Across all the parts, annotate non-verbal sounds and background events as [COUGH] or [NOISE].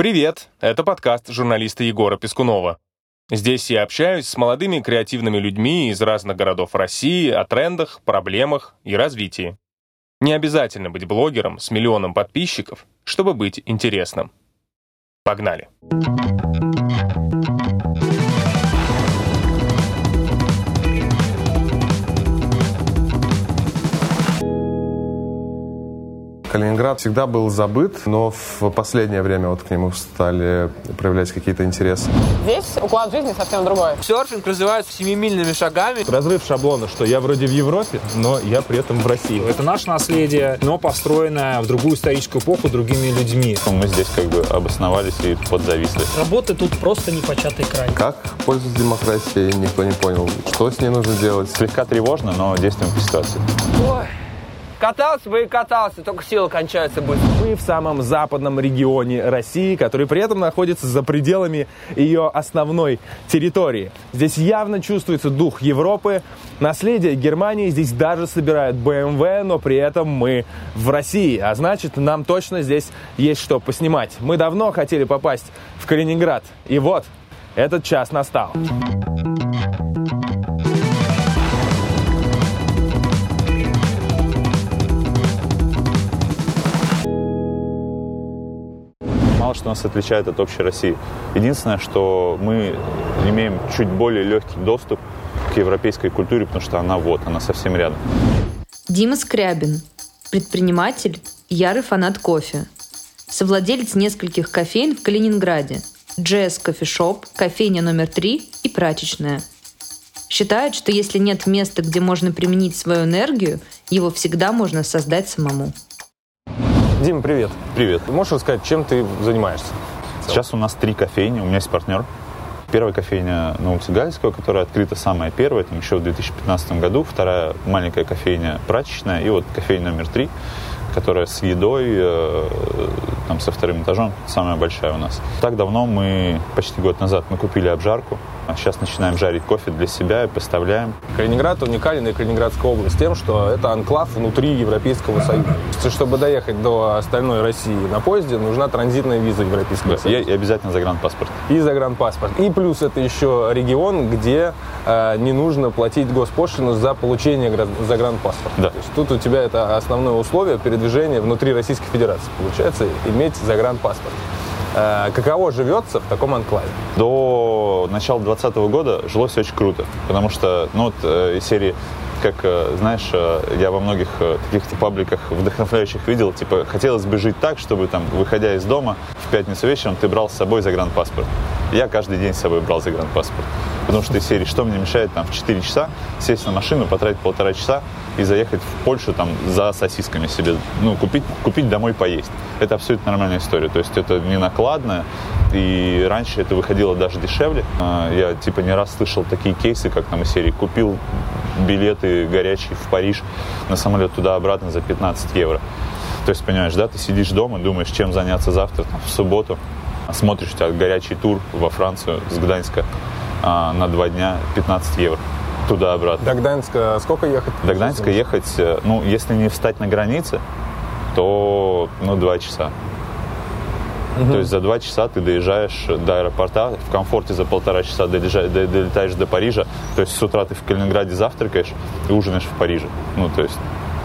Привет! Это подкаст журналиста Егора Пескунова. Здесь я общаюсь с молодыми креативными людьми из разных городов России о трендах, проблемах и развитии. Не обязательно быть блогером с миллионом подписчиков, чтобы быть интересным. Погнали! Погнали! Калининград всегда был забыт, но в последнее время вот к нему стали проявлять какие-то интересы. Здесь уклад жизни совсем другой. Серфинг развивается семимильными шагами. Разрыв шаблона, что я вроде в Европе, но я при этом в России. Это наше наследие, но построенное в другую историческую эпоху другими людьми. Мы здесь как бы обосновались и подзависли. Работы тут просто непочатый край. Как пользоваться демократией, никто не понял. Что с ней нужно делать? Слегка тревожно, но действуем по ситуации. Ой. Катался бы и катался, только силы кончаются быстро. Мы в самом западном регионе России, который при этом находится за пределами ее основной территории. Здесь явно чувствуется дух Европы, наследие Германии. Здесь даже собирают BMW, но при этом мы в России. А значит, нам точно здесь есть что поснимать. Мы давно хотели попасть в Калининград. И вот, этот час настал. Мало что нас отличает от общей России. Единственное, что мы имеем чуть более легкий доступ к европейской культуре, потому что она вот, она совсем рядом. Дима Скрябин, предприниматель, ярый фанат кофе. Совладелец нескольких кофеин в Калининграде. Джесс кофешоп, кофейня номер три и прачечная. Считает, что если нет места, где можно применить свою энергию, его всегда можно создать самому. Дима, привет. Привет. Можешь рассказать, чем ты занимаешься? Сейчас у нас три кофейни, у меня есть партнер. Первая кофейня на улице Гальского, которая открыта самая первая, там еще в 2015 году. Вторая маленькая кофейня прачечная. И вот кофейня номер три, которая с едой, э, там со вторым этажом, самая большая у нас. Так давно мы, почти год назад, мы купили обжарку. А сейчас начинаем жарить кофе для себя и поставляем. Калининград уникален и Калининградская область тем, что это анклав внутри Европейского Союза. Чтобы доехать до остальной России на поезде, нужна транзитная виза Европейского да, Союза. И, обязательно загранпаспорт. И загранпаспорт. И плюс это еще регион, где не нужно платить госпошлину за получение загранпаспорта. Да. То есть тут у тебя это основное условие передвижения внутри Российской Федерации. Получается иметь загранпаспорт. Э, каково живется в таком анклаве? До начала 2020 года жилось очень круто, потому что, ну, вот, э, из серии как, э, знаешь, я во многих таких пабликах вдохновляющих видел, типа, хотелось бы жить так, чтобы там, выходя из дома в пятницу вечером, ты брал с собой загранпаспорт. Я каждый день с собой брал загранпаспорт. Потому что из серии, что мне мешает там в 4 часа сесть на машину, потратить полтора часа и заехать в Польшу там за сосисками себе, ну, купить, купить домой поесть. Это абсолютно нормальная история. То есть это не накладно, и раньше это выходило даже дешевле. А, я типа не раз слышал такие кейсы, как там из серии купил билеты горячие в Париж на самолет туда-обратно за 15 евро. То есть, понимаешь, да, ты сидишь дома, думаешь, чем заняться завтра, там, в субботу, смотришь, у тебя горячий тур во Францию с Гданьска а, на два дня 15 евро туда-обратно. До Гданьска сколько ехать? До Гданьска ехать, э, ну, если не встать на границе, то, ну, два часа. Угу. То есть за два часа ты доезжаешь до аэропорта, в комфорте за полтора часа долетаешь до Парижа. То есть с утра ты в Калининграде завтракаешь и ужинаешь в Париже. Ну, то есть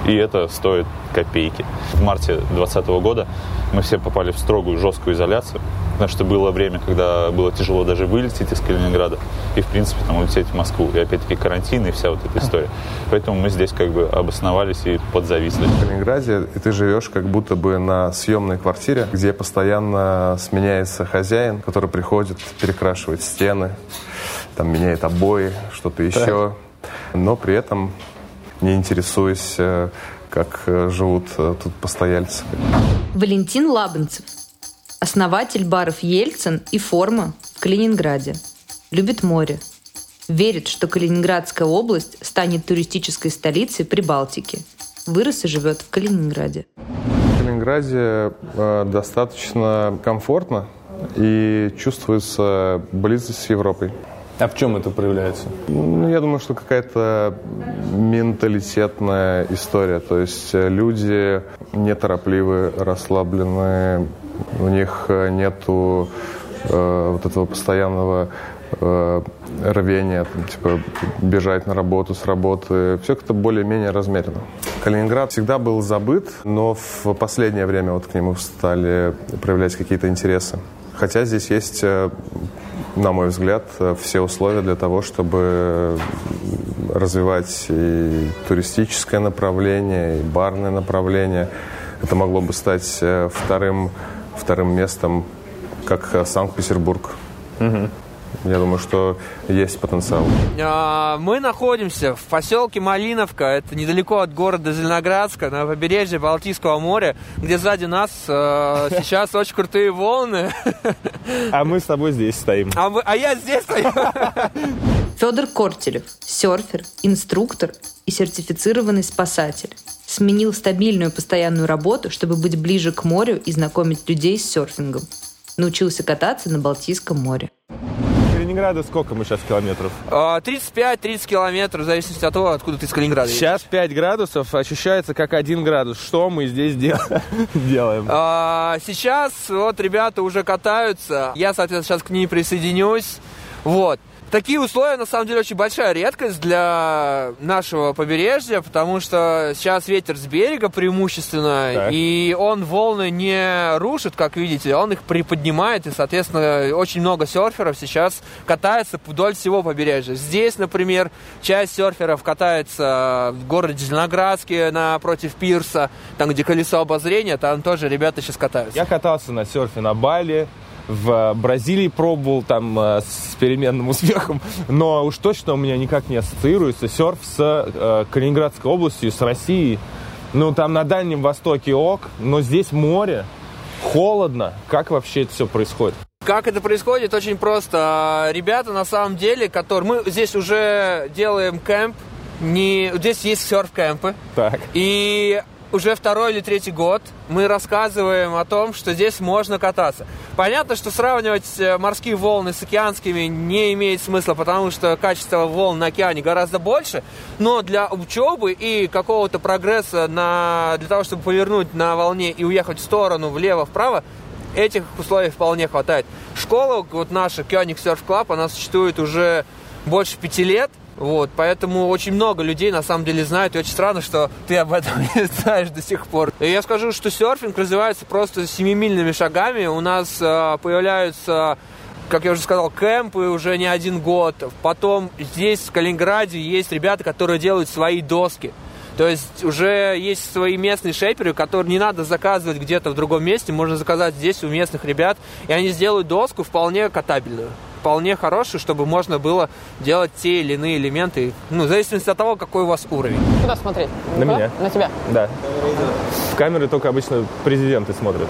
и это стоит копейки. В марте 2020 года мы все попали в строгую, жесткую изоляцию, потому что было время, когда было тяжело даже вылететь из Калининграда и, в принципе, там улететь в Москву. И опять-таки карантин и вся вот эта история. Поэтому мы здесь как бы обосновались и подзависли. В Калининграде и ты живешь как будто бы на съемной квартире, где постоянно сменяется хозяин, который приходит, перекрашивает стены, там меняет обои, что-то еще. Но при этом не интересуясь, э, как э, живут э, тут постояльцы. Валентин Лабанцев, основатель баров «Ельцин» и «Форма» в Калининграде. Любит море. Верит, что Калининградская область станет туристической столицей Прибалтики. Вырос и живет в Калининграде. В Калининграде достаточно комфортно и чувствуется близость с Европой. А в чем это проявляется? Ну, я думаю, что какая-то менталитетная история. То есть э, люди неторопливы, расслаблены, у них э, нету э, вот этого постоянного э, рвения, там, типа бежать на работу с работы. Все как-то более-менее размеренно. Калининград всегда был забыт, но в последнее время вот к нему стали проявлять какие-то интересы. Хотя здесь есть э, на мой взгляд, все условия для того, чтобы развивать и туристическое направление, и барное направление. Это могло бы стать э, вторым, вторым местом, как э, Санкт-Петербург. Угу. Я думаю, что есть потенциал. А, Мы находимся в поселке Малиновка, это недалеко от города Зеленоградска, на побережье Балтийского моря, где сзади нас э, сейчас очень крутые волны. А мы с тобой здесь стоим. А, вы- а я здесь стою. Федор Кортелев, серфер, инструктор и сертифицированный спасатель. Сменил стабильную постоянную работу, чтобы быть ближе к морю и знакомить людей с серфингом. Научился кататься на Балтийском море. Калининграда сколько мы сейчас километров? А, 35-30 километров, в зависимости от того, откуда ты из Калининграда. Сейчас 5 градусов, ощущается как 1 градус. Что мы здесь дел- [LAUGHS] делаем? А, сейчас вот ребята уже катаются. Я, соответственно, сейчас к ним присоединюсь. Вот. Такие условия, на самом деле, очень большая редкость для нашего побережья, потому что сейчас ветер с берега преимущественно, Так. и он волны не рушит, как видите, он их приподнимает, и, соответственно, очень много серферов сейчас катается вдоль всего побережья. Здесь, например, часть серферов катается в городе Зеленоградске напротив пирса, там, где колесо обозрения, там тоже ребята сейчас катаются. Я катался на серфе на Бали, в Бразилии пробовал там э, с переменным [LAUGHS] успехом, но уж точно у меня никак не ассоциируется серф с э, Калининградской областью, с Россией. Ну, там на Дальнем Востоке ок, но здесь море, холодно. Как вообще это все происходит? Как это происходит? Очень просто. Ребята, на самом деле, которые... Мы здесь уже делаем кемп. Не... Здесь есть серф-кемпы. Так. И уже второй или третий год мы рассказываем о том, что здесь можно кататься. Понятно, что сравнивать э, морские волны с океанскими не имеет смысла, потому что качество волн на океане гораздо больше. Но для учебы и какого-то прогресса на... для того, чтобы повернуть на волне и уехать в сторону, влево-вправо, этих условий вполне хватает. Школа, вот наша Кёник Surf Club, она существует уже больше пяти лет. Вот, поэтому очень много людей на самом деле знают, и очень странно, что ты об этом [LAUGHS] не знаешь до сих пор. И я скажу, что серфинг развивается просто семимильными шагами. У нас э, появляются как я уже сказал, кемпы уже не один год. Потом здесь, в Калининграде, есть ребята, которые делают свои доски. То есть уже есть свои местные шейперы, которые не надо заказывать где-то в другом месте, можно заказать здесь у местных ребят, и они сделают доску вполне катабельную вполне хорошую, чтобы можно было делать те или иные элементы, ну, в зависимости от того, какой у вас уровень. Куда смотреть? На Куда? меня. На тебя. Да. В камеры только обычно президенты смотрят.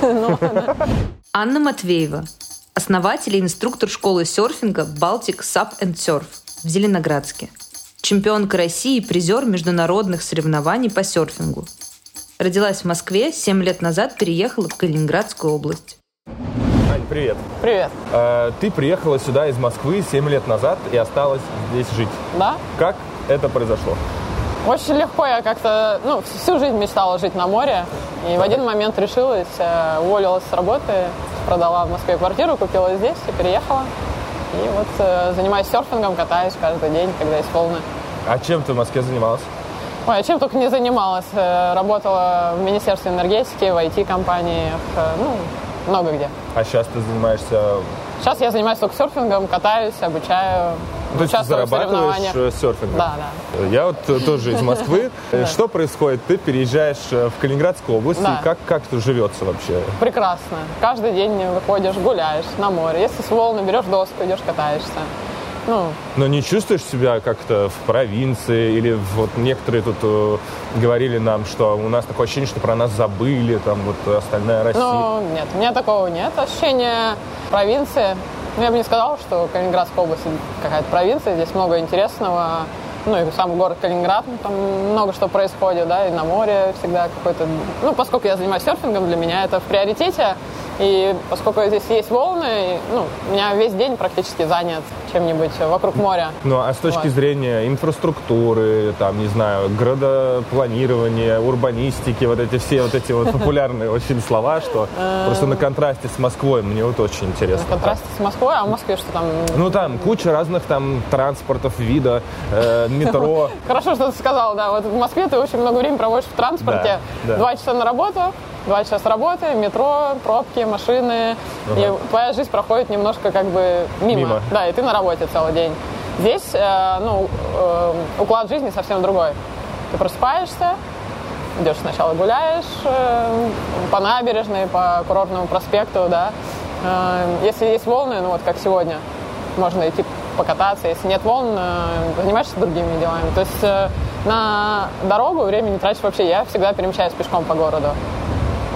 [LAUGHS] Анна Матвеева, основатель и инструктор школы серфинга Baltic Sub and Surf в Зеленоградске. Чемпионка России и призер международных соревнований по серфингу. Родилась в Москве, 7 лет назад переехала в Калининградскую область. Ань, привет. Привет. Э, Ты приехала сюда из Москвы 7 лет назад и осталась здесь жить. Да? Как это произошло? Очень легко. Я как-то, ну, всю жизнь мечтала жить на море. И в один момент решилась, э, уволилась с работы, продала в Москве квартиру, купила здесь и переехала. И вот э, занимаюсь серфингом, катаюсь каждый день, когда есть волны. А чем ты в Москве занималась? Ой, а чем только не занималась. Э, Работала в Министерстве энергетики, в IT-компаниях, ну, много где. А сейчас ты занимаешься... Сейчас я занимаюсь только серфингом, катаюсь, обучаю, То есть зарабатываешь э, серфингом? Да, да. Я вот э, тоже из Москвы. [LAUGHS] Э, Что происходит? Ты переезжаешь в Калининградскую область. Да. И как, как тут живется вообще? Прекрасно. Каждый день выходишь, гуляешь на море. Если с волны берешь доску, идешь катаешься. Ну, Но не чувствуешь себя как-то в провинции? Или вот некоторые тут э, говорили нам, что у нас такое ощущение, что про нас забыли, там вот остальная Россия. ну, нет, у меня такого нет. Ощущение провинции. Ну, я бы не сказала, что Калининградская область какая-то провинция. Здесь много интересного. Ну, и сам город Калининград, ну, там много что происходит, да, и на море всегда какой-то... Ну, поскольку я занимаюсь серфингом, для меня это в приоритете. И поскольку здесь есть волны, ну, у меня весь день практически занят чем-нибудь вокруг моря. Ну, а с точки Вот. зрения инфраструктуры, там, не знаю, градопланирования, урбанистики, вот эти все вот эти вот [LAUGHS] популярные очень слова, что просто на контрасте с Москвой мне вот очень На интересно. контрасте с Москвой, а в Москве что там? Ну, там куча разных там транспортов, вида, э, метро. [LAUGHS] Хорошо, что ты сказал, да. Вот в Москве ты очень много времени проводишь в транспорте. Два часа на работу, два часа работы, метро, пробки, машины. И твоя жизнь проходит немножко как бы мимо. Мимо. Да, и ты на работе целый день. Здесь, э, ну, э, уклад жизни совсем другой. Ты просыпаешься, идешь сначала гуляешь э, по набережной, по курортному проспекту, да. Э, Если есть волны, ну вот как сегодня, можно идти покататься. Если нет волн, э, занимаешься другими делами. То есть э, на дорогу времени тратишь вообще. Я всегда перемещаюсь пешком по городу.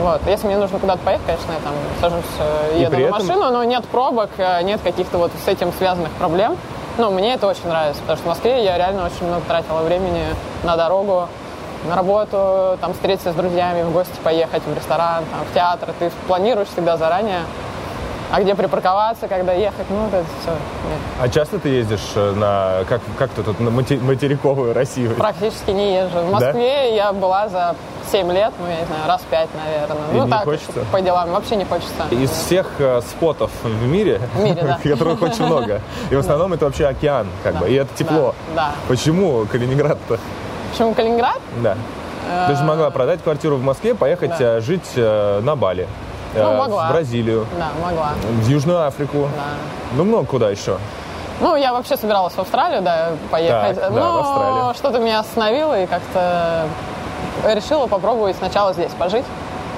Вот. Если мне нужно куда-то поехать, конечно, я там сажусь, э, еду на этом- машину, но нет пробок, э, нет каких-то вот с этим связанных проблем. Ну, мне это очень нравится, потому что в Москве я реально очень много тратила времени на дорогу, на работу, там встретиться с друзьями, в гости поехать, в ресторан, там, в театр. Ты планируешь всегда заранее, а где припарковаться, когда ехать, ну, вот это все. А часто ты ездишь э, на, как, как ты тут, на материковую Россию? Практически не езжу. В Москве я была за 7 лет, ну, я не знаю, раз пять, наверное. И ну, не так, хочется? по делам, вообще не хочется. Из всех э, спотов в мире, [LAUGHS] В мире, да. [LAUGHS] которых очень много, и в основном это вообще океан, как Да. бы, и это тепло. Да, да. Почему Калининград-то? Почему Калининград? Да. Ты же могла продать квартиру в Москве, поехать Да. э, жить э, на Бали, э, Ну, могла. в Бразилию, Да, могла. в Южную Африку, Да. ну много куда еще. Ну, я вообще собиралась в Австралию, да, поехать. Так, да, Но в Австралию. что-то меня остановило и как-то решила попробовать сначала здесь пожить.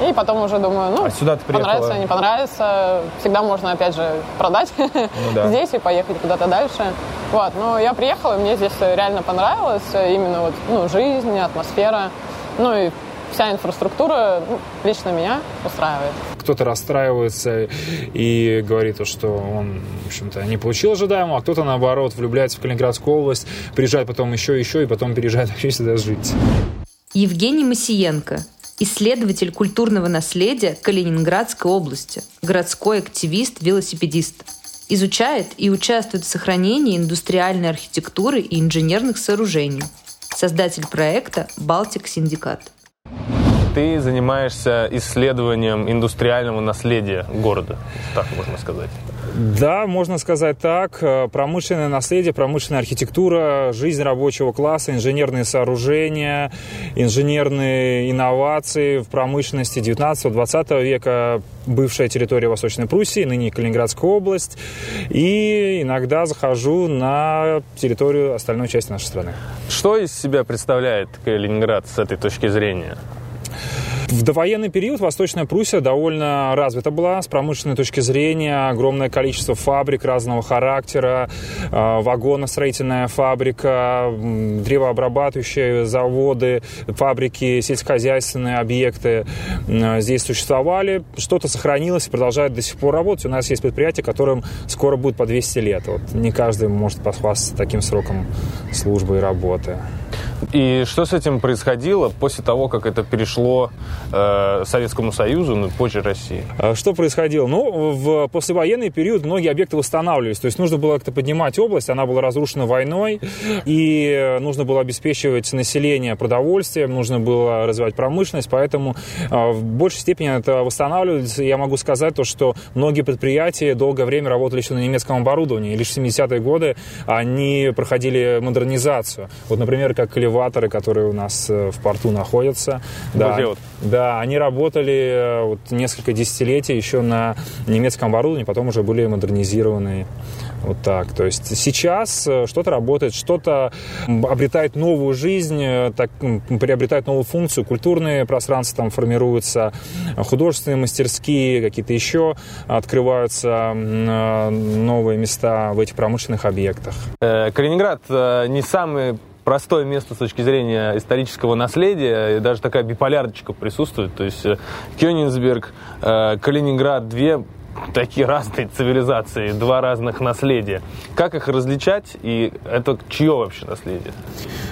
И потом уже думаю, ну, А сюда ты приехала? понравится, не понравится. Всегда можно, опять же, продать [LAUGHS] Ну да. здесь и поехать куда-то дальше. Вот, но я приехала, и мне здесь реально понравилось. Именно вот, ну, жизнь, атмосфера. Ну и вся инфраструктура ну, лично меня устраивает. Кто-то расстраивается и говорит, то, что он, в общем-то, не получил ожидаемого, а кто-то, наоборот, влюбляется в Калининградскую область, приезжает потом еще, еще, и потом переезжает вообще сюда жить. Евгений Масиенко, исследователь культурного наследия Калининградской области, городской активист, велосипедист. Изучает и участвует в сохранении индустриальной архитектуры и инженерных сооружений. Создатель проекта «Baltic Syndicate». Ты занимаешься исследованием индустриального наследия города, так можно сказать. Да, можно сказать так. Э, Промышленное наследие, промышленная архитектура, жизнь рабочего класса, инженерные сооружения, инженерные инновации в промышленности 19-20 века, бывшая территория Восточной Пруссии, ныне Калининградская область. И иногда захожу на территорию остальной части нашей страны. Что из себя представляет Калининград с этой точки зрения? В довоенный период Восточная Пруссия довольно развита была с промышленной точки зрения. Огромное количество фабрик разного характера, э, вагоностроительная фабрика, древообрабатывающие заводы, фабрики, сельскохозяйственные объекты здесь существовали. Что-то сохранилось и продолжает до сих пор работать. У нас есть предприятие, которым скоро будет по 200 лет. Вот не каждый может похвастаться таким сроком службы и работы. И что с этим происходило после того, как это перешло э, Советскому Союзу, ну, позже России? А Что происходило? Ну, в послевоенный период многие объекты восстанавливались. То есть нужно было как-то поднимать область, она была разрушена войной, и нужно было обеспечивать население продовольствием, нужно было развивать промышленность, поэтому а, в большей степени это восстанавливались. Я могу сказать то, что многие предприятия долгое время работали еще на немецком оборудовании, и лишь в 70-е годы они проходили модернизацию. Вот, например, как элеваторы, которые у нас э, в порту находятся. Где вот? Да, они работали э, вот несколько десятилетий еще на немецком оборудовании, потом уже были модернизированы. Вот так. То есть сейчас э, что-то работает, что-то обретает новую жизнь, так, приобретает новую функцию. Культурные пространства там формируются, художественные мастерские, какие-то еще открываются новые места в этих промышленных объектах. Калининград не самое простое место с точки зрения исторического наследия, и даже такая биполярочка присутствует. То есть э, Кёнигсберг, э, Калининград, две такие разные цивилизации, два разных наследия. Как их различать и это чье вообще наследие?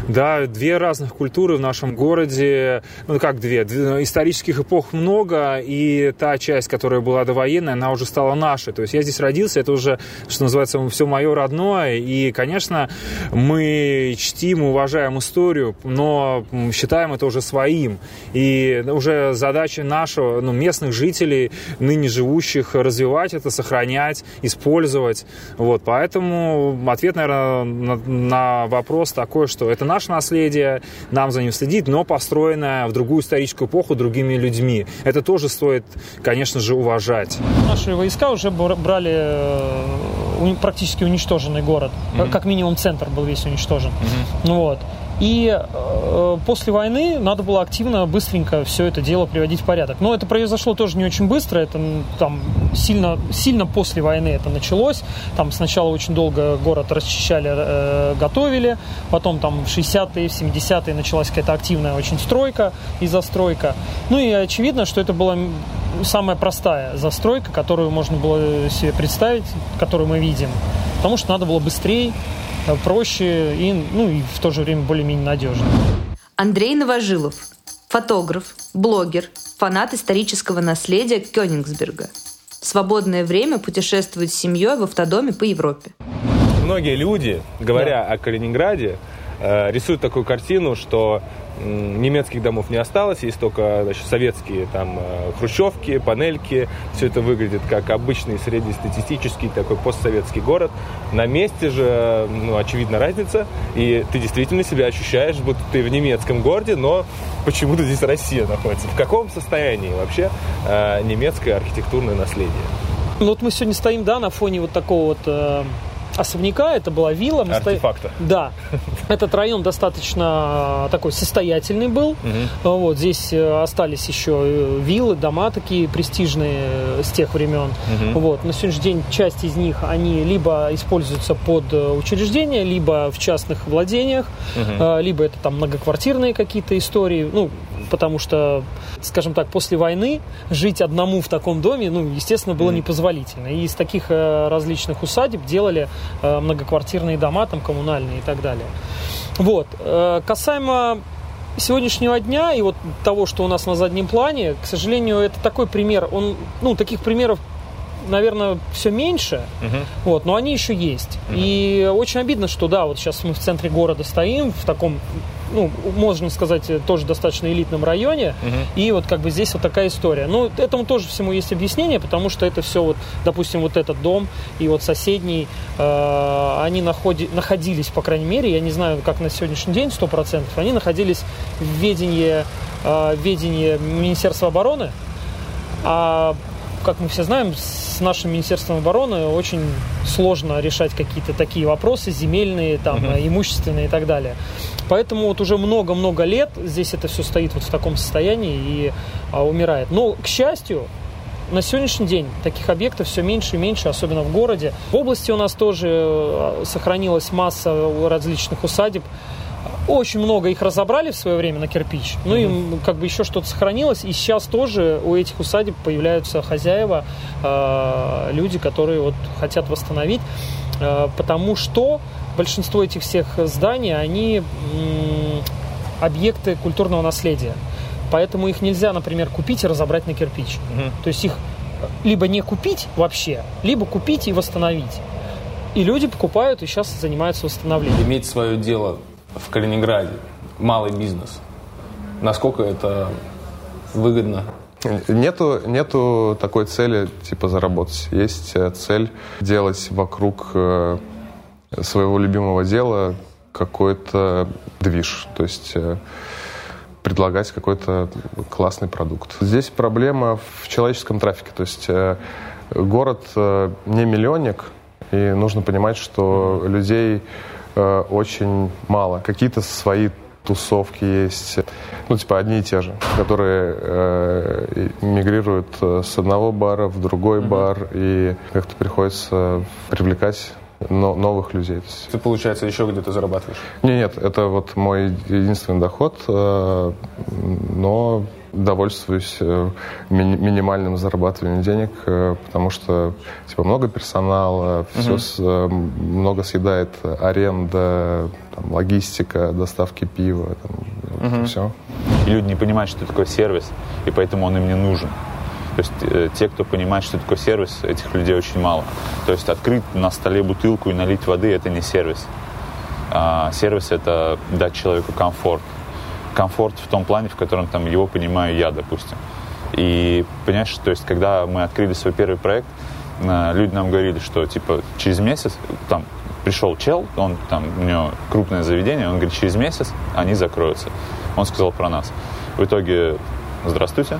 Да, две разных культуры в нашем городе. Ну, как две? Исторических эпох много, и та часть, которая была довоенная, она уже стала нашей. То есть я здесь родился, это уже, что называется, все мое родное. И, конечно, мы чтим, уважаем историю, но считаем это уже своим. И уже задача нашего, ну, местных жителей, ныне живущих, развивать это, сохранять, использовать. Вот, поэтому ответ, наверное, на, на вопрос такой, что это наше наследие, нам за ним следить, но построенное в другую историческую эпоху другими людьми. Это тоже стоит, конечно же, уважать. Наши войска уже брали э, практически уничтоженный город. Mm-hmm. Как минимум центр был весь уничтожен. Mm-hmm. Вот. И э, после войны надо было активно, быстренько все это дело приводить в порядок. Но это произошло тоже не очень быстро, это там сильно, сильно после войны это началось. Там сначала очень долго город расчищали, э, готовили, потом там в 60-е, в 70-е началась какая-то активная очень стройка и застройка. Ну и очевидно, что это была самая простая застройка, которую можно было себе представить, которую мы видим. Потому что надо было быстрее Э, проще и, ну, и в то же время более-менее надежно. Андрей Новожилов, фотограф, блогер, фанат исторического наследия Кёнигсберга. В свободное время путешествует с семьей в автодоме по Европе. Многие люди, говоря да. о Калининграде, э, рисуют такую картину, что немецких домов не осталось, есть только значит, советские там э, хрущевки, панельки. Все это выглядит как обычный среднестатистический такой постсоветский город. На месте же, ну, очевидна разница, и ты действительно себя ощущаешь, будто ты в немецком городе, но почему-то здесь Россия находится. В каком состоянии вообще э, немецкое архитектурное наследие? Ну вот мы сегодня стоим, да, на фоне вот такого вот особняка, это была вилла. Мы Артефакта. Сто... Да. Этот район достаточно такой состоятельный был. Угу. Вот здесь э, остались еще э, виллы, дома такие престижные э, с тех времен. Угу. Вот. На сегодняшний день часть из них, они либо используются под учреждения, либо в частных владениях, угу. либо это там многоквартирные какие-то истории. Ну, потому что, скажем так, после войны жить одному в таком доме, ну, естественно, было непозволительно. И из таких э, различных усадеб делали э, многоквартирные дома, там, коммунальные и так далее. Вот. Э, касаемо сегодняшнего дня и вот того, что у нас на заднем плане, к сожалению, это такой пример. Он, ну, таких примеров наверное, все меньше, uh-huh. вот, но они еще есть. Uh-huh. И очень обидно, что да, вот сейчас мы в центре города стоим, в таком, ну, можно сказать, тоже достаточно элитном районе, uh-huh. и вот как бы здесь вот такая история. Ну, этому тоже всему есть объяснение, потому что это все вот, допустим, вот этот дом и вот соседний, э, они находи, находились, по крайней мере, я не знаю, как на сегодняшний день, 100%, они находились в ведении, э, ведении Министерства обороны, а как мы все знаем, с нашим Министерством обороны очень сложно решать какие-то такие вопросы земельные, там, uh-huh. имущественные и так далее. Поэтому вот уже много-много лет здесь это все стоит вот в таком состоянии и а, умирает. Но, к счастью, на сегодняшний день таких объектов все меньше и меньше, особенно в городе. В области у нас тоже а, сохранилась масса различных усадеб, очень много их разобрали в свое время на кирпич. Ну и как бы еще что-то сохранилось. И сейчас тоже у этих усадеб появляются хозяева, э, люди, которые вот хотят восстановить. Э, потому что большинство этих всех зданий, они э, объекты культурного наследия. Поэтому их нельзя, например, купить и разобрать на кирпич. Mm-hmm. То есть их либо не купить вообще, либо купить и восстановить. И люди покупают и сейчас занимаются восстановлением. Иметь свое дело в Калининграде, малый бизнес, насколько это выгодно? Нету, нету такой цели, типа, заработать. Есть э, цель делать вокруг э, своего любимого дела какой-то движ. То есть э, предлагать какой-то классный продукт. Здесь проблема в человеческом трафике. То есть город не миллионник, и нужно понимать, что людей э, очень мало. Какие-то свои тусовки есть, ну, типа, одни и те же, которые э, мигрируют э, с одного бара в другой mm-hmm. бар, и как-то приходится привлекать но, новых людей. Ты, получается, еще где-то зарабатываешь? Нет, нет, это вот мой единственный доход, э, но Довольствуюсь э, ми- минимальным зарабатыванием денег, э, потому что типа много персонала, все с- э, много съедает аренда, там, логистика, доставки пива, там, все. И люди не понимают, что такое сервис, и поэтому он им не нужен. То есть э, те, кто понимает, что такое сервис, этих людей очень мало. То есть открыть на столе бутылку и налить воды – это не сервис. А сервис – это дать человеку комфорт. Комфорт в том плане, в котором там его понимаю я, допустим. И понимаешь, то есть когда мы открыли свой первый проект, э, люди нам говорили, что типа через месяц там пришел чел, он там у него крупное заведение, он говорит, через месяц они закроются. Он сказал про нас. В итоге, здравствуйте,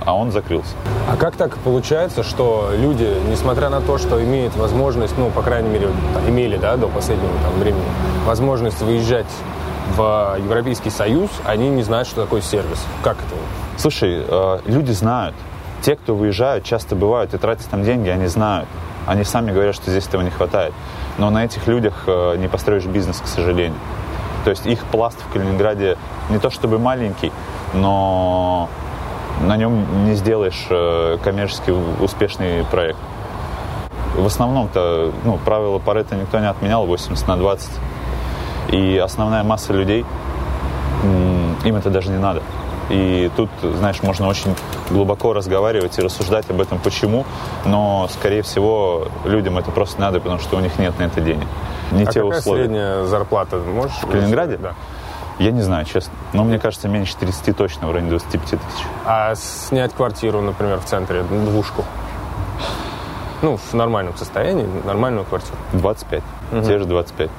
а он закрылся. А как так получается, что люди, несмотря на то, что имеют возможность, ну, по крайней мере, там, имели, да, до последнего там, времени, возможность выезжать в Европейский Союз, они не знают, что такое сервис. Как это? Слушай, э, люди знают. Те, кто выезжают, часто бывают и тратят там деньги, они знают. Они сами говорят, что здесь этого не хватает. Но на этих людях э, не построишь бизнес, к сожалению. То есть их пласт в Калининграде не то чтобы маленький, но на нем не сделаешь э, коммерчески успешный проект. В основном-то ну, правила Паретта никто не отменял, 80 на 20. И основная масса людей, им это даже не надо. И тут, знаешь, можно очень глубоко разговаривать и рассуждать об этом, почему, но, скорее всего, людям это просто надо, потому что у них нет на это денег. Не а те какая условия. средняя зарплата? Можешь? В Калининграде? Да. Я не знаю, честно. Но мне кажется, меньше 30 точно, в районе 25 тысяч. А снять квартиру, например, в центре, двушку? Ну, в нормальном состоянии, нормальную квартиру. 25. Те же 25.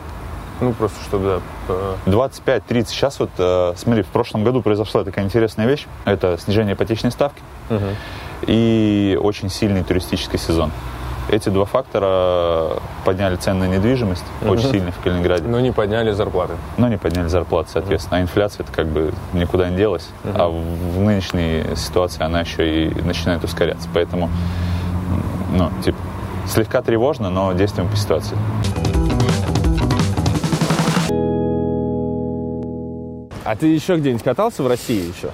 Ну, просто чтобы, да, э, 25-30. Сейчас вот, э, смотри, в прошлом году произошла такая интересная вещь. Это снижение ипотечной ставки и очень сильный туристический сезон. Эти два фактора подняли цены на недвижимость очень сильно в Калининграде, но не подняли зарплаты. но не подняли зарплаты, соответственно. А инфляция это как бы никуда не делась. А в, нынешней ситуации она еще и начинает ускоряться. Поэтому, ну, типа, слегка тревожно, но действуем по ситуации. А ты еще где-нибудь катался в России еще?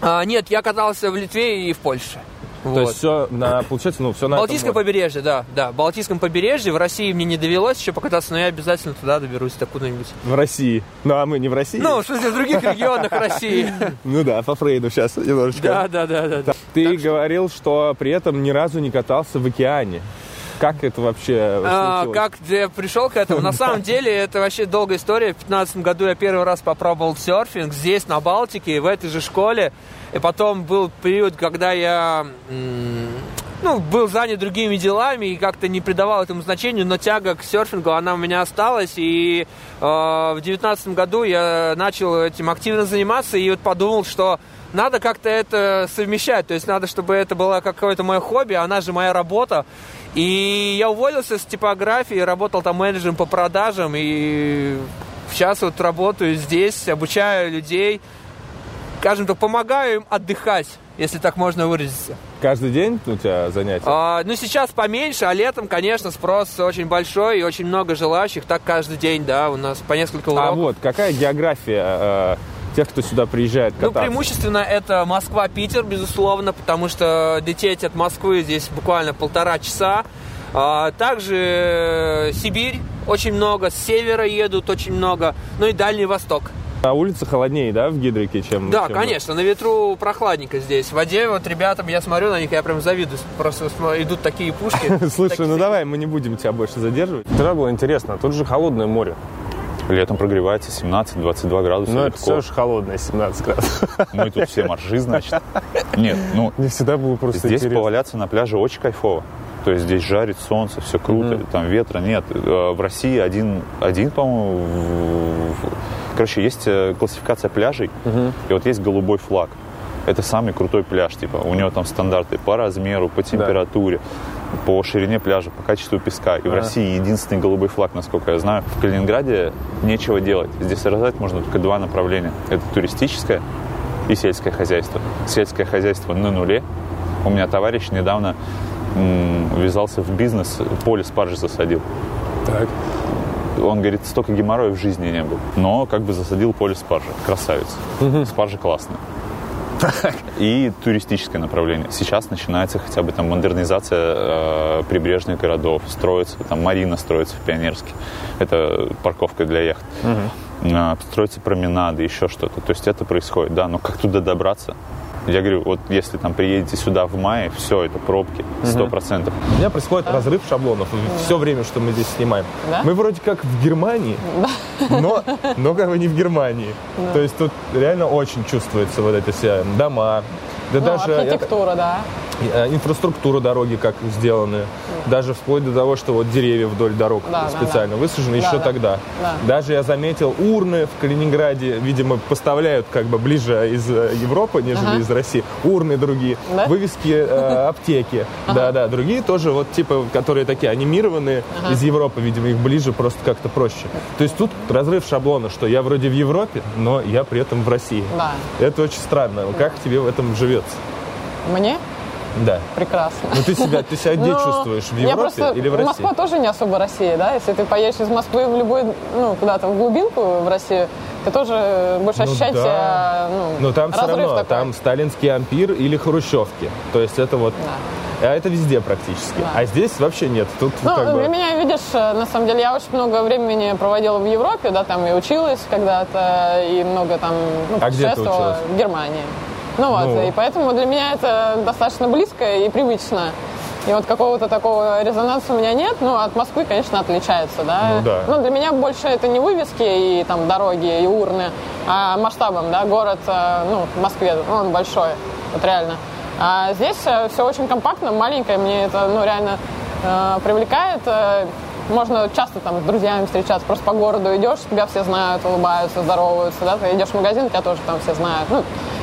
А, нет, я катался в Литве и в Польше. То Вот. есть все, на, получается, ну, все на этом Балтийское море. побережье, да, да. Балтийском побережье. В России мне не довелось еще покататься, но я обязательно туда доберусь, так куда-нибудь. В России. Ну, а мы не в России? Ну, в смысле, в других [LAUGHS] регионах России. Ну да, по Фрейду сейчас немножечко. Да, да, да, да. да. Ты говорил, что при этом ни разу не катался в океане. Как это вообще А, случилось? как я пришел к этому? На самом деле, это вообще долгая история. В 2015 году я первый раз попробовал серфинг здесь, на Балтике, в этой же школе. И потом был период, когда я ну, был занят другими делами и как-то не придавал этому значению, но тяга к серфингу, она у меня осталась. И э, в 2019 году я начал этим активно заниматься и вот подумал, что надо как-то это совмещать. То есть надо, чтобы это было какое-то мое хобби, она же моя работа. И я уволился с типографии, работал там менеджером по продажам. И сейчас вот работаю здесь, обучаю людей. Скажем так, помогаю им отдыхать, если так можно выразиться. Каждый день у тебя занятия? А, ну, сейчас поменьше, а летом, конечно, спрос очень большой и очень много желающих. Так каждый день, да, у нас по несколько уроков. А вот, какая география э, тех, кто сюда приезжает Ну, кататься? преимущественно это Москва-Питер, безусловно, потому что лететь от Москвы здесь буквально полтора часа. А, также э, Сибирь очень много, с севера едут очень много, ну и Дальний Восток. На улице холоднее, да, в Гидрике, чем... Да, чем- конечно, на ветру прохладненько здесь. В воде вот ребятам, я смотрю на них, я прям завидую. Просто идут такие пушки. [LAUGHS] Слушай, ну давай, мы не будем тебя больше задерживать. Тогда было интересно, тут же холодное море. Летом прогревается 17-22 градуса. Ну, это все же холодное, 17 градусов. [LAUGHS] Мы тут все моржи, значит. Нет, ну, Мне всегда было просто здесь интересно. поваляться на пляже очень кайфово. То есть здесь жарит солнце, все круто, там ветра нет. Э, В России один, один по-моему, в- в- короче, есть э, классификация пляжей, и вот есть голубой флаг. Это самый крутой пляж, типа, у него там стандарты по размеру, по температуре, по ширине пляжа, по качеству песка. И в России единственный голубой флаг, насколько я знаю. В Калининграде нечего делать. Здесь развивать можно только два направления. Это туристическое и сельское хозяйство. Сельское хозяйство на нуле. У меня товарищ недавно м, ввязался в бизнес, поле спаржи засадил. Так. Он говорит, столько геморроя в жизни не было. Но как бы засадил поле спаржи. Красавец. Спаржа классная. И туристическое направление. Сейчас начинается хотя бы там модернизация э, прибрежных городов, строится, там марина строится в Пионерске. Это парковка для яхт. Э, строятся променады, еще что-то. То есть это происходит, да, но как туда добраться? Я говорю, вот если там приедете сюда в мае, все, это пробки, сто процентов. У меня происходит разрыв шаблонов все время, что мы здесь снимаем. Да? Мы вроде как в Германии, но, но как бы не в Германии. То есть тут реально очень чувствуется вот эти все дома, да Ну, даже я- архитектура, да. Э, инфраструктура дороги как сделаны, даже вплоть до того, что вот деревья вдоль дорог Да, да, специально высажены Да, еще да. тогда. Да. Даже я заметил урны в Калининграде, видимо, поставляют как бы ближе из э, Европы, нежели Ага. из России. Урны другие, Да? вывески э, [LAUGHS] аптеки, да-да, другие тоже вот типа, которые такие анимированные из Европы, видимо, их ближе просто как-то проще. То есть тут разрыв шаблона, что я вроде в Европе, но я при этом в России. Да. Это очень странно. Как тебе в этом живется? Мне Да. прекрасно. Ну ты себя, ты себя где [LAUGHS] Ну, чувствуешь? В Европе просто- или в России? Москва тоже не особо Россия, да? Если ты поедешь из Москвы в любой, ну, куда-то в глубинку в Россию, ты тоже будешь Ну ощущать да. себя, ну, Но там все равно, такой. там сталинский ампир или хрущевки. То есть это вот... А это везде практически. Да. А здесь вообще нет. Тут Ну, как бы... меня, видишь, э, на самом деле, я очень много времени проводила в Европе, да, там и училась когда-то, и много там ну, А где ты училась? в Германии. Ну вот, Ну. и поэтому для меня это достаточно близко и привычно. И вот какого-то такого резонанса у меня нет, но от Москвы, конечно, отличается, да. Ну да. Но для меня больше это не вывески и там дороги и урны, а масштабом, да, город, э, ну, в Москве, ну, он большой, вот реально. А здесь все очень компактно, маленькое, мне это, ну, реально э, привлекает. Э, Можно часто там с друзьями встречаться, просто по городу идешь, тебя все знают, улыбаются, здороваются, да, ты идешь в магазин, тебя тоже там все знают. Ну,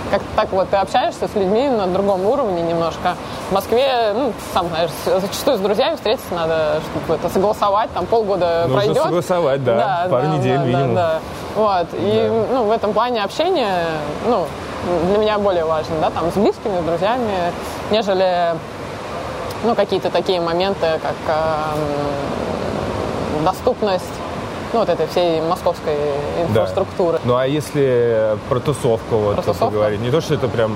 как так вот ты общаешься с людьми на другом уровне немножко. В Москве, ну, сам знаешь, зачастую с друзьями встретиться надо, чтобы это согласовать, там полгода Нужно пройдет. согласовать, да, пару недель да, минимум. Да, да. Вот. И ну, в этом плане общение, ну, для меня более важно, да, там, с близкими, с друзьями, нежели, ну, какие-то такие моменты, как эм, доступность, ну, вот этой всей московской Да. инфраструктуры. Ну а если про тусовку вот Про тусовку? поговорить, не то, что это прям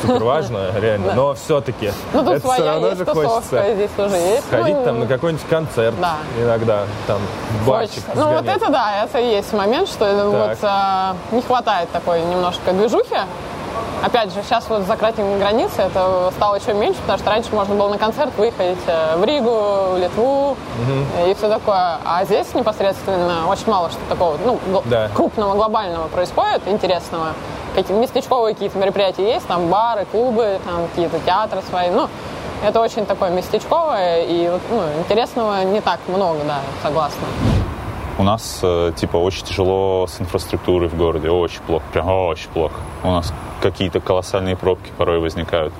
супер важно, [LAUGHS] реально, но все-таки. Ну, тут своя есть тусовка, здесь тоже есть. сходить Ну, там на какой-нибудь концерт Да. иногда, там, барчик. Ну вот это да, это есть момент, что вот а, не хватает такой немножко движухи. Опять же, сейчас вот с закрытием границы это стало еще меньше, потому что раньше можно было на концерт выехать э, в Ригу, в Литву и все такое. А здесь непосредственно очень мало что такого ну, Да. крупного, глобального происходит, интересного. Какие местечковые какие-то мероприятия есть, там бары, клубы, там какие-то театры свои. Ну, это очень такое местечковое, и ну, интересного не так много, да, согласна. У нас, э, типа, очень тяжело с инфраструктурой в городе, очень плохо, прям очень плохо. У нас какие-то колоссальные пробки порой возникают.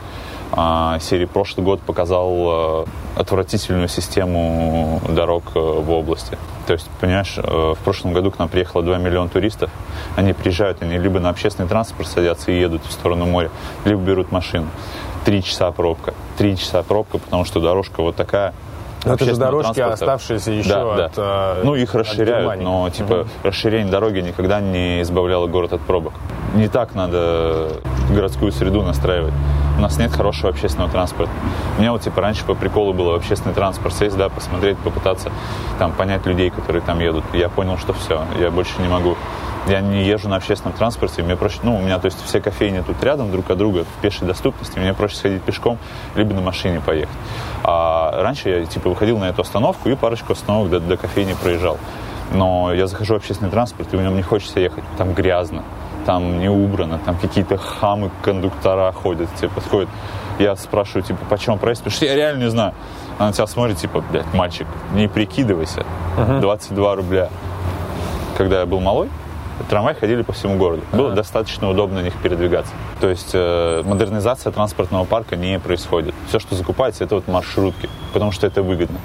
А, серии прошлый год показал э, отвратительную систему дорог э, в области. То есть, понимаешь, в прошлом году к нам приехало 2 миллиона туристов. Они приезжают, они либо на общественный транспорт садятся и едут в сторону моря, либо берут машину. Три часа пробка. Три часа пробка, потому что дорожка вот такая. Это же дорожки, транспорта. оставшиеся еще Да, да. от, э, Ну, их расширяют, но, типа, расширение дороги никогда не избавляло город от пробок. Не так надо городскую среду настраивать. У нас нет хорошего общественного транспорта. У меня вот, типа, раньше по приколу было в общественный транспорт сесть, да, посмотреть, попытаться там понять людей, которые там едут. Я понял, что все, я больше не могу. Я не езжу на общественном транспорте, мне проще, ну, у меня, то есть, все кофейни тут рядом друг от друга, в пешей доступности, мне проще сходить пешком, либо на машине поехать. А раньше я, типа, выходил на эту остановку и парочку остановок до, до кофейни проезжал. Но я захожу в общественный транспорт, и в нем не хочется ехать. Там грязно, там не убрано, там какие-то хамы, кондуктора ходят, типа, подходят. Я спрашиваю, типа, почем проезд? Потому что я реально не знаю. Она на тебя смотрит, типа, блядь, мальчик, не прикидывайся. 22 рубля. Когда я был малой, трамваи ходили по всему городу. Было достаточно удобно на них передвигаться. То есть э, модернизация транспортного парка не происходит. Все, что закупается, это вот маршрутки, потому что это выгодно.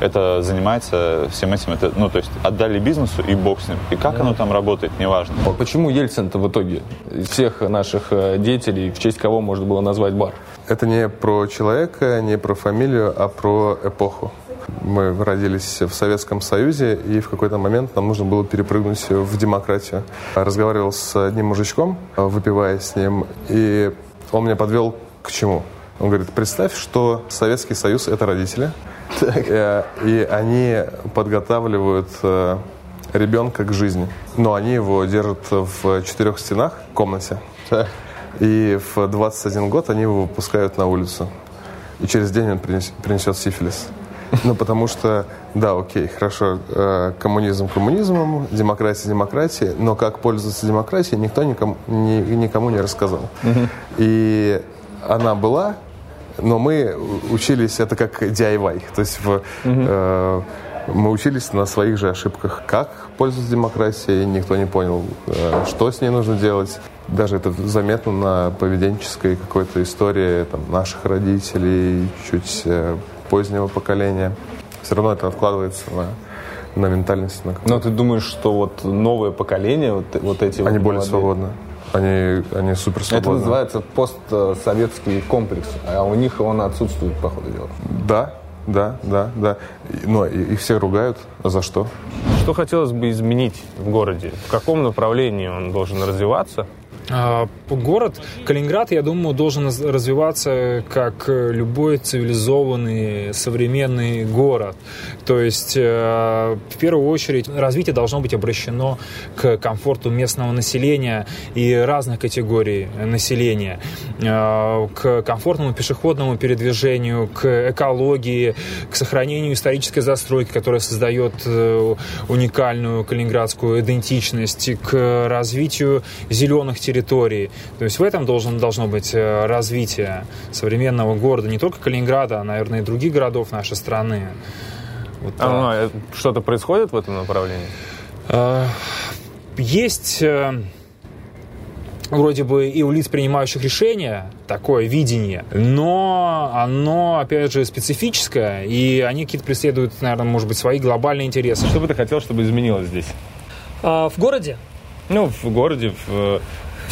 Это занимается всем этим, это, ну, то есть отдали бизнесу и бог с ним. И как оно там работает, неважно. А Почему Ельцин-то в итоге из всех наших э, деятелей, в честь кого можно было назвать бар? Это не про человека, не про фамилию, а про эпоху. Мы родились в Советском Союзе, и в какой-то момент нам нужно было перепрыгнуть в демократию. Разговаривал с одним мужичком, выпивая с ним, и Он меня подвел к чему? Он говорит, представь, что Советский Союз – это родители, э, и они подготавливают э, ребенка к жизни. Но они его держат в четырех стенах в комнате. И в 21 год они его выпускают на улицу. И через день он принес- принесет сифилис. [LAUGHS] Ну, потому что, да, окей, хорошо, э, коммунизм коммунизмом, демократия демократией, но как пользоваться демократией, никто никому, ни- никому не рассказал. И она была, но мы учились, это как DIY, то есть в, э, мы учились на своих же ошибках. Как пользоваться демократией, никто не понял, э, что с ней нужно делать. Даже это заметно на поведенческой какой-то истории там, наших родителей, чуть э, позднего поколения. Все равно это откладывается на, на ментальность. На Но ты думаешь, что вот новое поколение, вот, вот эти Они вот более молодые- свободны. Они, они супер Это свободны. называется постсоветский комплекс, а у них он отсутствует, по ходу дела. Да, да, да, да. Но и- их все ругают. А за что? Что хотелось бы изменить в городе? В каком направлении он должен развиваться? А, Город Калининград, я думаю, должен раз- развиваться как э, любой цивилизованный современный город. То есть, э, в первую очередь, развитие должно быть обращено к комфорту местного населения и разных категорий населения, Э, к комфортному пешеходному передвижению, к экологии, к сохранению исторической застройки, которая создает уникальную калининградскую идентичность, к развитию зеленых территорий. То есть в этом должен, должно быть э, развитие современного города, не только Калининграда, а, наверное, и других городов нашей страны. Вот. А, э, что-то происходит в этом направлении? Э, Есть вроде бы и у лиц, принимающих решения, такое видение, но оно, опять же, специфическое, и они какие-то преследуют, наверное, может быть, свои глобальные интересы. Что бы ты хотел, чтобы изменилось здесь? А, в городе? Ну, в городе, в,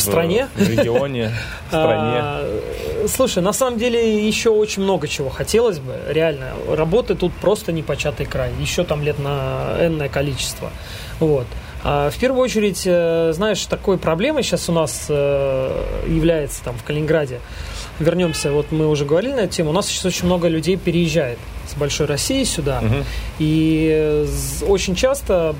В стране? в регионе, в стране. А, слушай, на самом деле еще очень много чего хотелось бы. Реально, работы тут просто непочатый край. Еще там лет на энное количество. Вот. А в первую очередь, э, знаешь, такой проблемой сейчас у нас э, является там в Калининграде. Вернемся, вот мы уже говорили на эту тему. У нас сейчас очень много людей переезжает с большой России сюда. И э, очень часто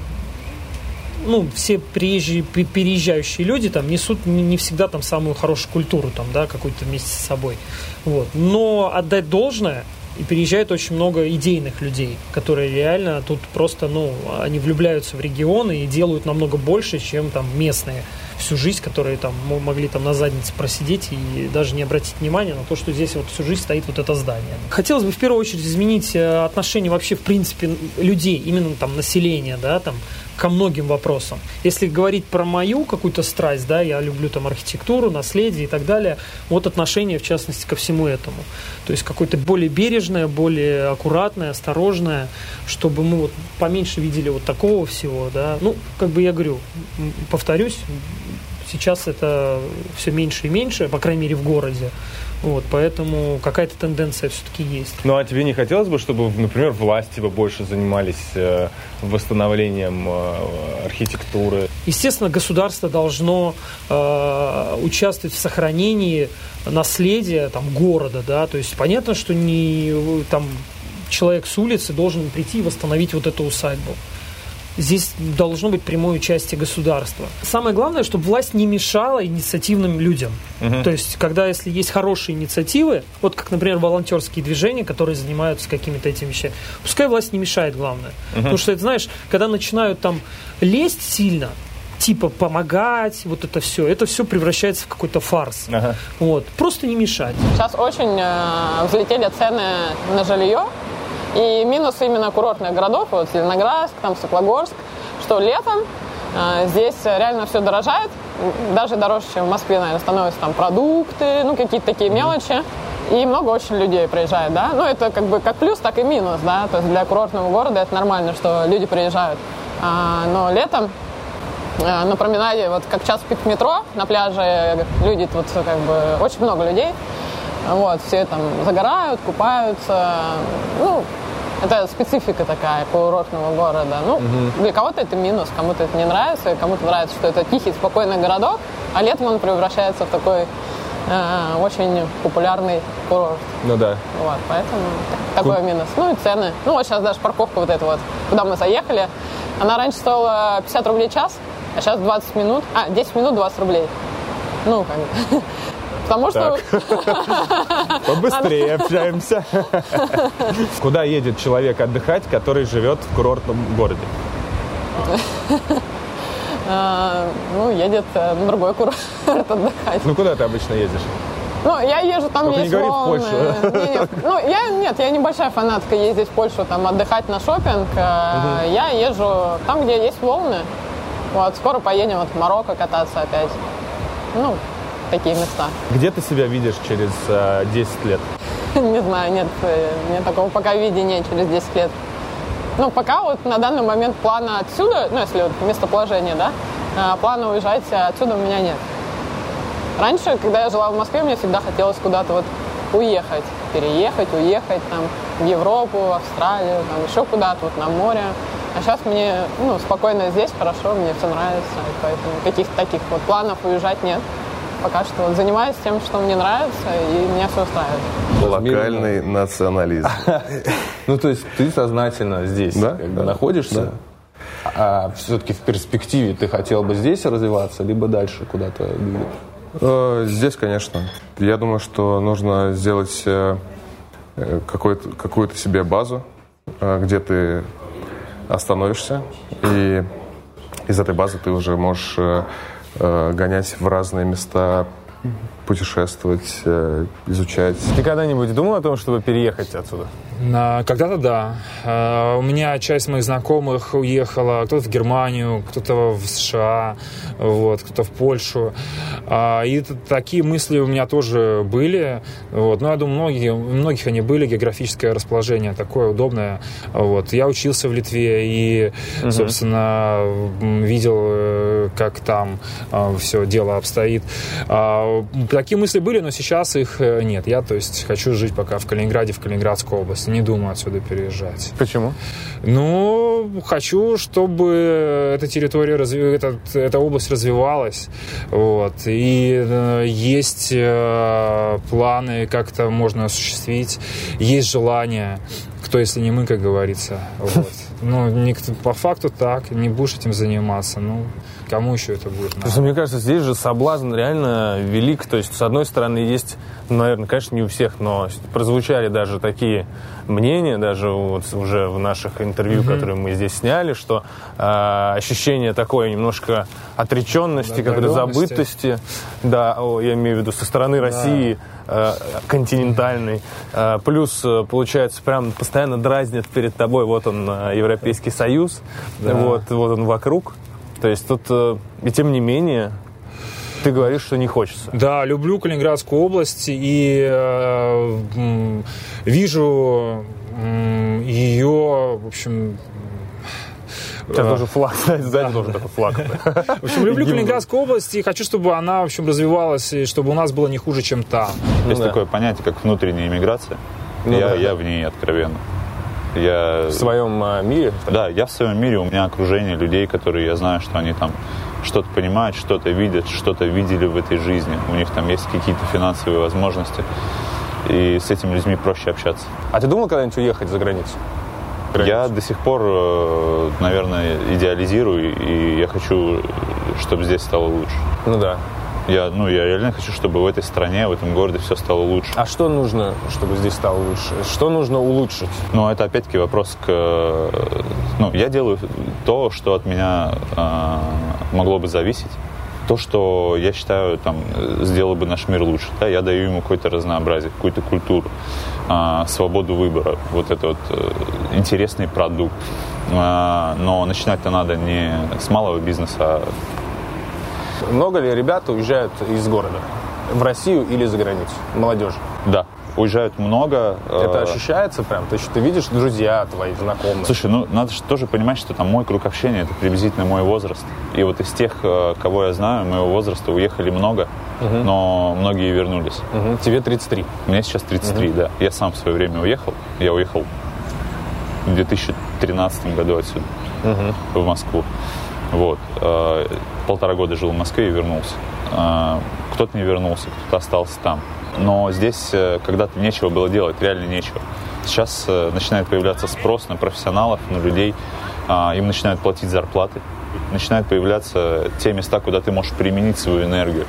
ну, все приезжие, пе- переезжающие люди там несут не, всегда там самую хорошую культуру там, да, какую-то вместе с собой. Вот. Но отдать должное, и переезжает очень много идейных людей, которые реально тут просто, ну, они влюбляются в регионы и делают намного больше, чем там местные всю жизнь, которые там мо- могли там на заднице просидеть и даже не обратить внимания на то, что здесь вот всю жизнь стоит вот это здание. Хотелось бы в первую очередь изменить э, отношение вообще в принципе людей, именно там населения, да, там ко многим вопросам. Если говорить про мою какую-то страсть, да, я люблю там архитектуру, наследие и так далее, вот отношение, в частности, ко всему этому. То есть какое-то более бережное, более аккуратное, осторожное, чтобы мы вот поменьше видели вот такого всего, да. Ну, как бы я говорю, повторюсь, сейчас это все меньше и меньше, по крайней мере, в городе. Вот, поэтому какая-то тенденция все-таки есть. Ну, а тебе не хотелось бы, чтобы, например, власти бы больше занимались э, восстановлением э, архитектуры? Естественно, государство должно э, участвовать в сохранении наследия там, города, да, то есть понятно, что не там человек с улицы должен прийти и восстановить вот эту усадьбу. Здесь должно быть прямое участие государства. Самое главное, чтобы власть не мешала инициативным людям. То есть, когда если есть хорошие инициативы, вот как, например, волонтерские движения, которые занимаются какими-то этими вещами, пускай власть не мешает, главное. Потому что, это, знаешь, когда начинают там лезть сильно, типа помогать, вот это все, это все превращается в какой-то фарс. Ага. Вот. Просто не мешать. Сейчас очень э, взлетели цены на жилье. И минус именно курортных городов, вот Зеленоградск, там Светлогорск, что летом э, здесь реально все дорожает, даже дороже, чем в Москве, наверное, становятся там продукты, ну какие-то такие мелочи. И много очень людей приезжает, да. Ну, это как бы как плюс, так и минус, да. То есть для курортного города это нормально, что люди приезжают. А, но летом э, на променаде, вот как час пик метро, на пляже люди тут как бы очень много людей. Вот, все там загорают, купаются. Ну, это специфика такая курортного города. Ну, для кого-то это минус, кому-то это не нравится, кому-то нравится, что это тихий, спокойный городок, а летом он превращается в такой э, очень популярный курорт. Ну да. Вот, поэтому такой минус. Ну и цены. Ну вот сейчас даже парковка вот эта вот, куда мы заехали, она раньше стоила 50 рублей час, а сейчас 20 минут, а, 10 минут 20 рублей. Ну, как бы. [LAUGHS] Потому что... [LAUGHS] Побыстрее общаемся. [LAUGHS] Куда едет человек отдыхать, который живет в курортном городе? А, ну, едет э, на другой курорт [LAUGHS] отдыхать. Ну, куда ты обычно ездишь? Ну, я езжу, там Только не есть говори в волны. Польшу. Не, не, ну, я, нет, я небольшая фанатка ездить в Польшу, там, отдыхать на шопинг. Я езжу там, где есть волны. Вот, скоро поедем вот в Марокко кататься опять. Ну, такие места. Где ты себя видишь через э, 10 лет? [LAUGHS] Не знаю, нет, э, нет такого пока видения через 10 лет. Ну, пока вот на данный момент плана отсюда, ну, если вот местоположение, да, а, плана уезжать отсюда у меня нет. Раньше, когда я жила в Москве, мне всегда хотелось куда-то вот уехать, переехать, уехать там в Европу, в Австралию, там еще куда-то, вот на море. А сейчас мне, ну, спокойно здесь, хорошо, мне все нравится, поэтому каких-то таких вот планов уезжать нет. Пока что занимаюсь тем, что мне нравится, и меня все устраивает. Локальный национализм. [LAUGHS] Ну, то есть ты сознательно здесь находишься, а все-таки в перспективе ты хотел бы здесь развиваться, либо дальше куда-то двигаться? Э, Здесь, конечно. Я думаю, что нужно сделать э, э, какой-то- какую-то себе базу, где ты остановишься, и из этой базы ты уже можешь гонять в разные места, путешествовать, э, изучать. Ты когда-нибудь думал о том, чтобы переехать отсюда? Когда-то да. Э, У меня часть моих знакомых уехала, кто-то в Германию, кто-то в США, вот, кто-то в Польшу. А, И такие мысли у меня тоже были. Вот. Но я думаю, многие, у многих они были. Географическое расположение такое удобное. Вот. Я учился в Литве и, собственно, м, видел, э, как там все дело обстоит. Такие мысли были, но сейчас их э, нет. Я, то есть, хочу жить пока в Калининграде, в Калининградской области. Не думаю отсюда переезжать. Почему? Ну, хочу, чтобы эта территория, разви- этот- эта область развивалась. Вот. И э, есть э, планы, как это можно осуществить. Есть желание. Кто, если не мы, как говорится. Вот. [LAUGHS] Ну, никто- по факту так. Не будешь этим заниматься. Ну, кому еще это будет надо? Слушай, мне кажется, здесь же соблазн реально велик. То есть, с одной стороны, есть, наверное, конечно, не у всех, но прозвучали даже такие мнения, даже вот уже в наших интервью, которые мы здесь сняли, что э, ощущение такое немножко отреченности, как-то Отдаленности. забытости, да, о, я имею в виду со стороны России э, континентальной. Э, плюс, э, получается, прям постоянно дразнят перед тобой, вот он, э, Европейский Союз, вот, вот он вокруг. То есть тут, э, и тем не менее, ты говоришь, что не хочется. Да, люблю Калининградскую область и э, вижу м, ее, в общем, Сейчас должен флаг, знаете, сзади должен такой флаг. в общем, люблю [LAUGHS] Калининградскую область и хочу, чтобы она, в общем, развивалась и чтобы у нас было не хуже, чем там. Есть да. такое понятие, как внутренняя иммиграция. Ну я в ней откровенно. Я... В своем э, мире. Да, я в своем мире, у меня окружение людей, которые я знаю, что они там что-то понимают, что-то видят, что-то видели в этой жизни. У них там есть какие-то финансовые возможности. И с этими людьми проще общаться. А ты думал когда-нибудь уехать за границу? Я до сих пор, э, наверное, идеализирую, и я хочу, чтобы здесь стало лучше. Ну да. Я, ну, я реально хочу, чтобы в этой стране, в этом городе все стало лучше. А что нужно, чтобы здесь стало лучше? Что нужно улучшить? Но это опять-таки вопрос к... Ну, я делаю то, что от меня э, могло бы зависеть. То, что я считаю, там, сделало бы наш мир лучше. Да? Я даю ему какое-то разнообразие, какую-то культуру, э, свободу выбора. Вот это вот э, интересный продукт. Э, но начинать-то надо не с малого бизнеса, а Много ли ребят уезжают из города? В Россию или за границу? Молодежь. да, уезжают много. Это э, ощущается прям? То есть ты видишь друзья твои, знакомые? Слушай, ну надо же тоже понимать, что там мой круг общения это приблизительно мой возраст. И вот из тех, э, кого я знаю, моего возраста уехали много, но многие вернулись. Мгм, Тебе 33. Мне сейчас 33, да. Я сам в свое время уехал. Я уехал в 2013 году отсюда, в Москву. Вот. Э, полтора года жил в Москве и вернулся. Э, кто-то не вернулся, кто-то остался там. Но здесь э, когда-то нечего было делать, реально нечего. Сейчас начинает появляться спрос на профессионалов, на людей. Им начинают платить зарплаты. Начинают появляться те места, куда ты можешь применить свою энергию.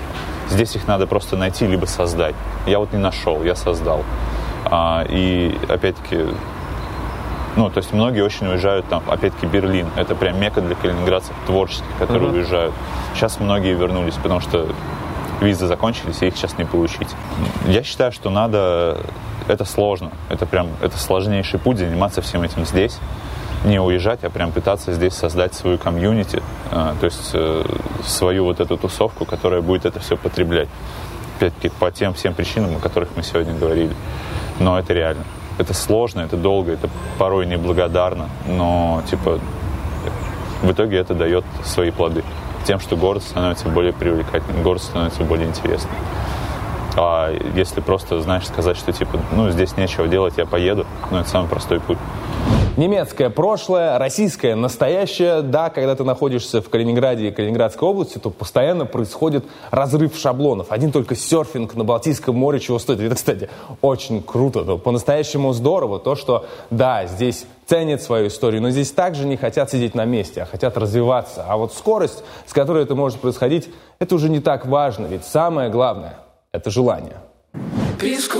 Здесь их надо просто найти, либо создать. Я вот не нашел, я создал. И опять-таки ну, то есть многие очень уезжают там, опять-таки, Берлин. Это прям мека для калининградцев творческих, которые uh-huh. уезжают. Сейчас многие вернулись, потому что визы закончились, и их сейчас не получить. Я считаю, что надо... Это сложно. Это прям... Это сложнейший путь заниматься всем этим здесь. Не уезжать, а прям пытаться здесь создать свою комьюнити, э, то есть э, свою вот эту тусовку, которая будет это все потреблять. Опять-таки, по тем всем причинам, о которых мы сегодня говорили. Но это реально. Это сложно, это долго, это порой неблагодарно, но, типа, в итоге это дает свои плоды. Тем, что город становится более привлекательным, город становится более интересным. А если просто, знаешь, сказать, что, типа, ну, здесь нечего делать, я поеду, ну, это самый простой путь. Немецкое прошлое, российское настоящее. Да, когда ты находишься в Калининграде и Калининградской области, то постоянно происходит разрыв шаблонов. Один только серфинг на Балтийском море чего стоит. Это, кстати, очень круто. По-настоящему здорово то, что, да, здесь ценят свою историю, но здесь также не хотят сидеть на месте, а хотят развиваться. А вот скорость, с которой это может происходить, это уже не так важно, ведь самое главное – это желание. Песку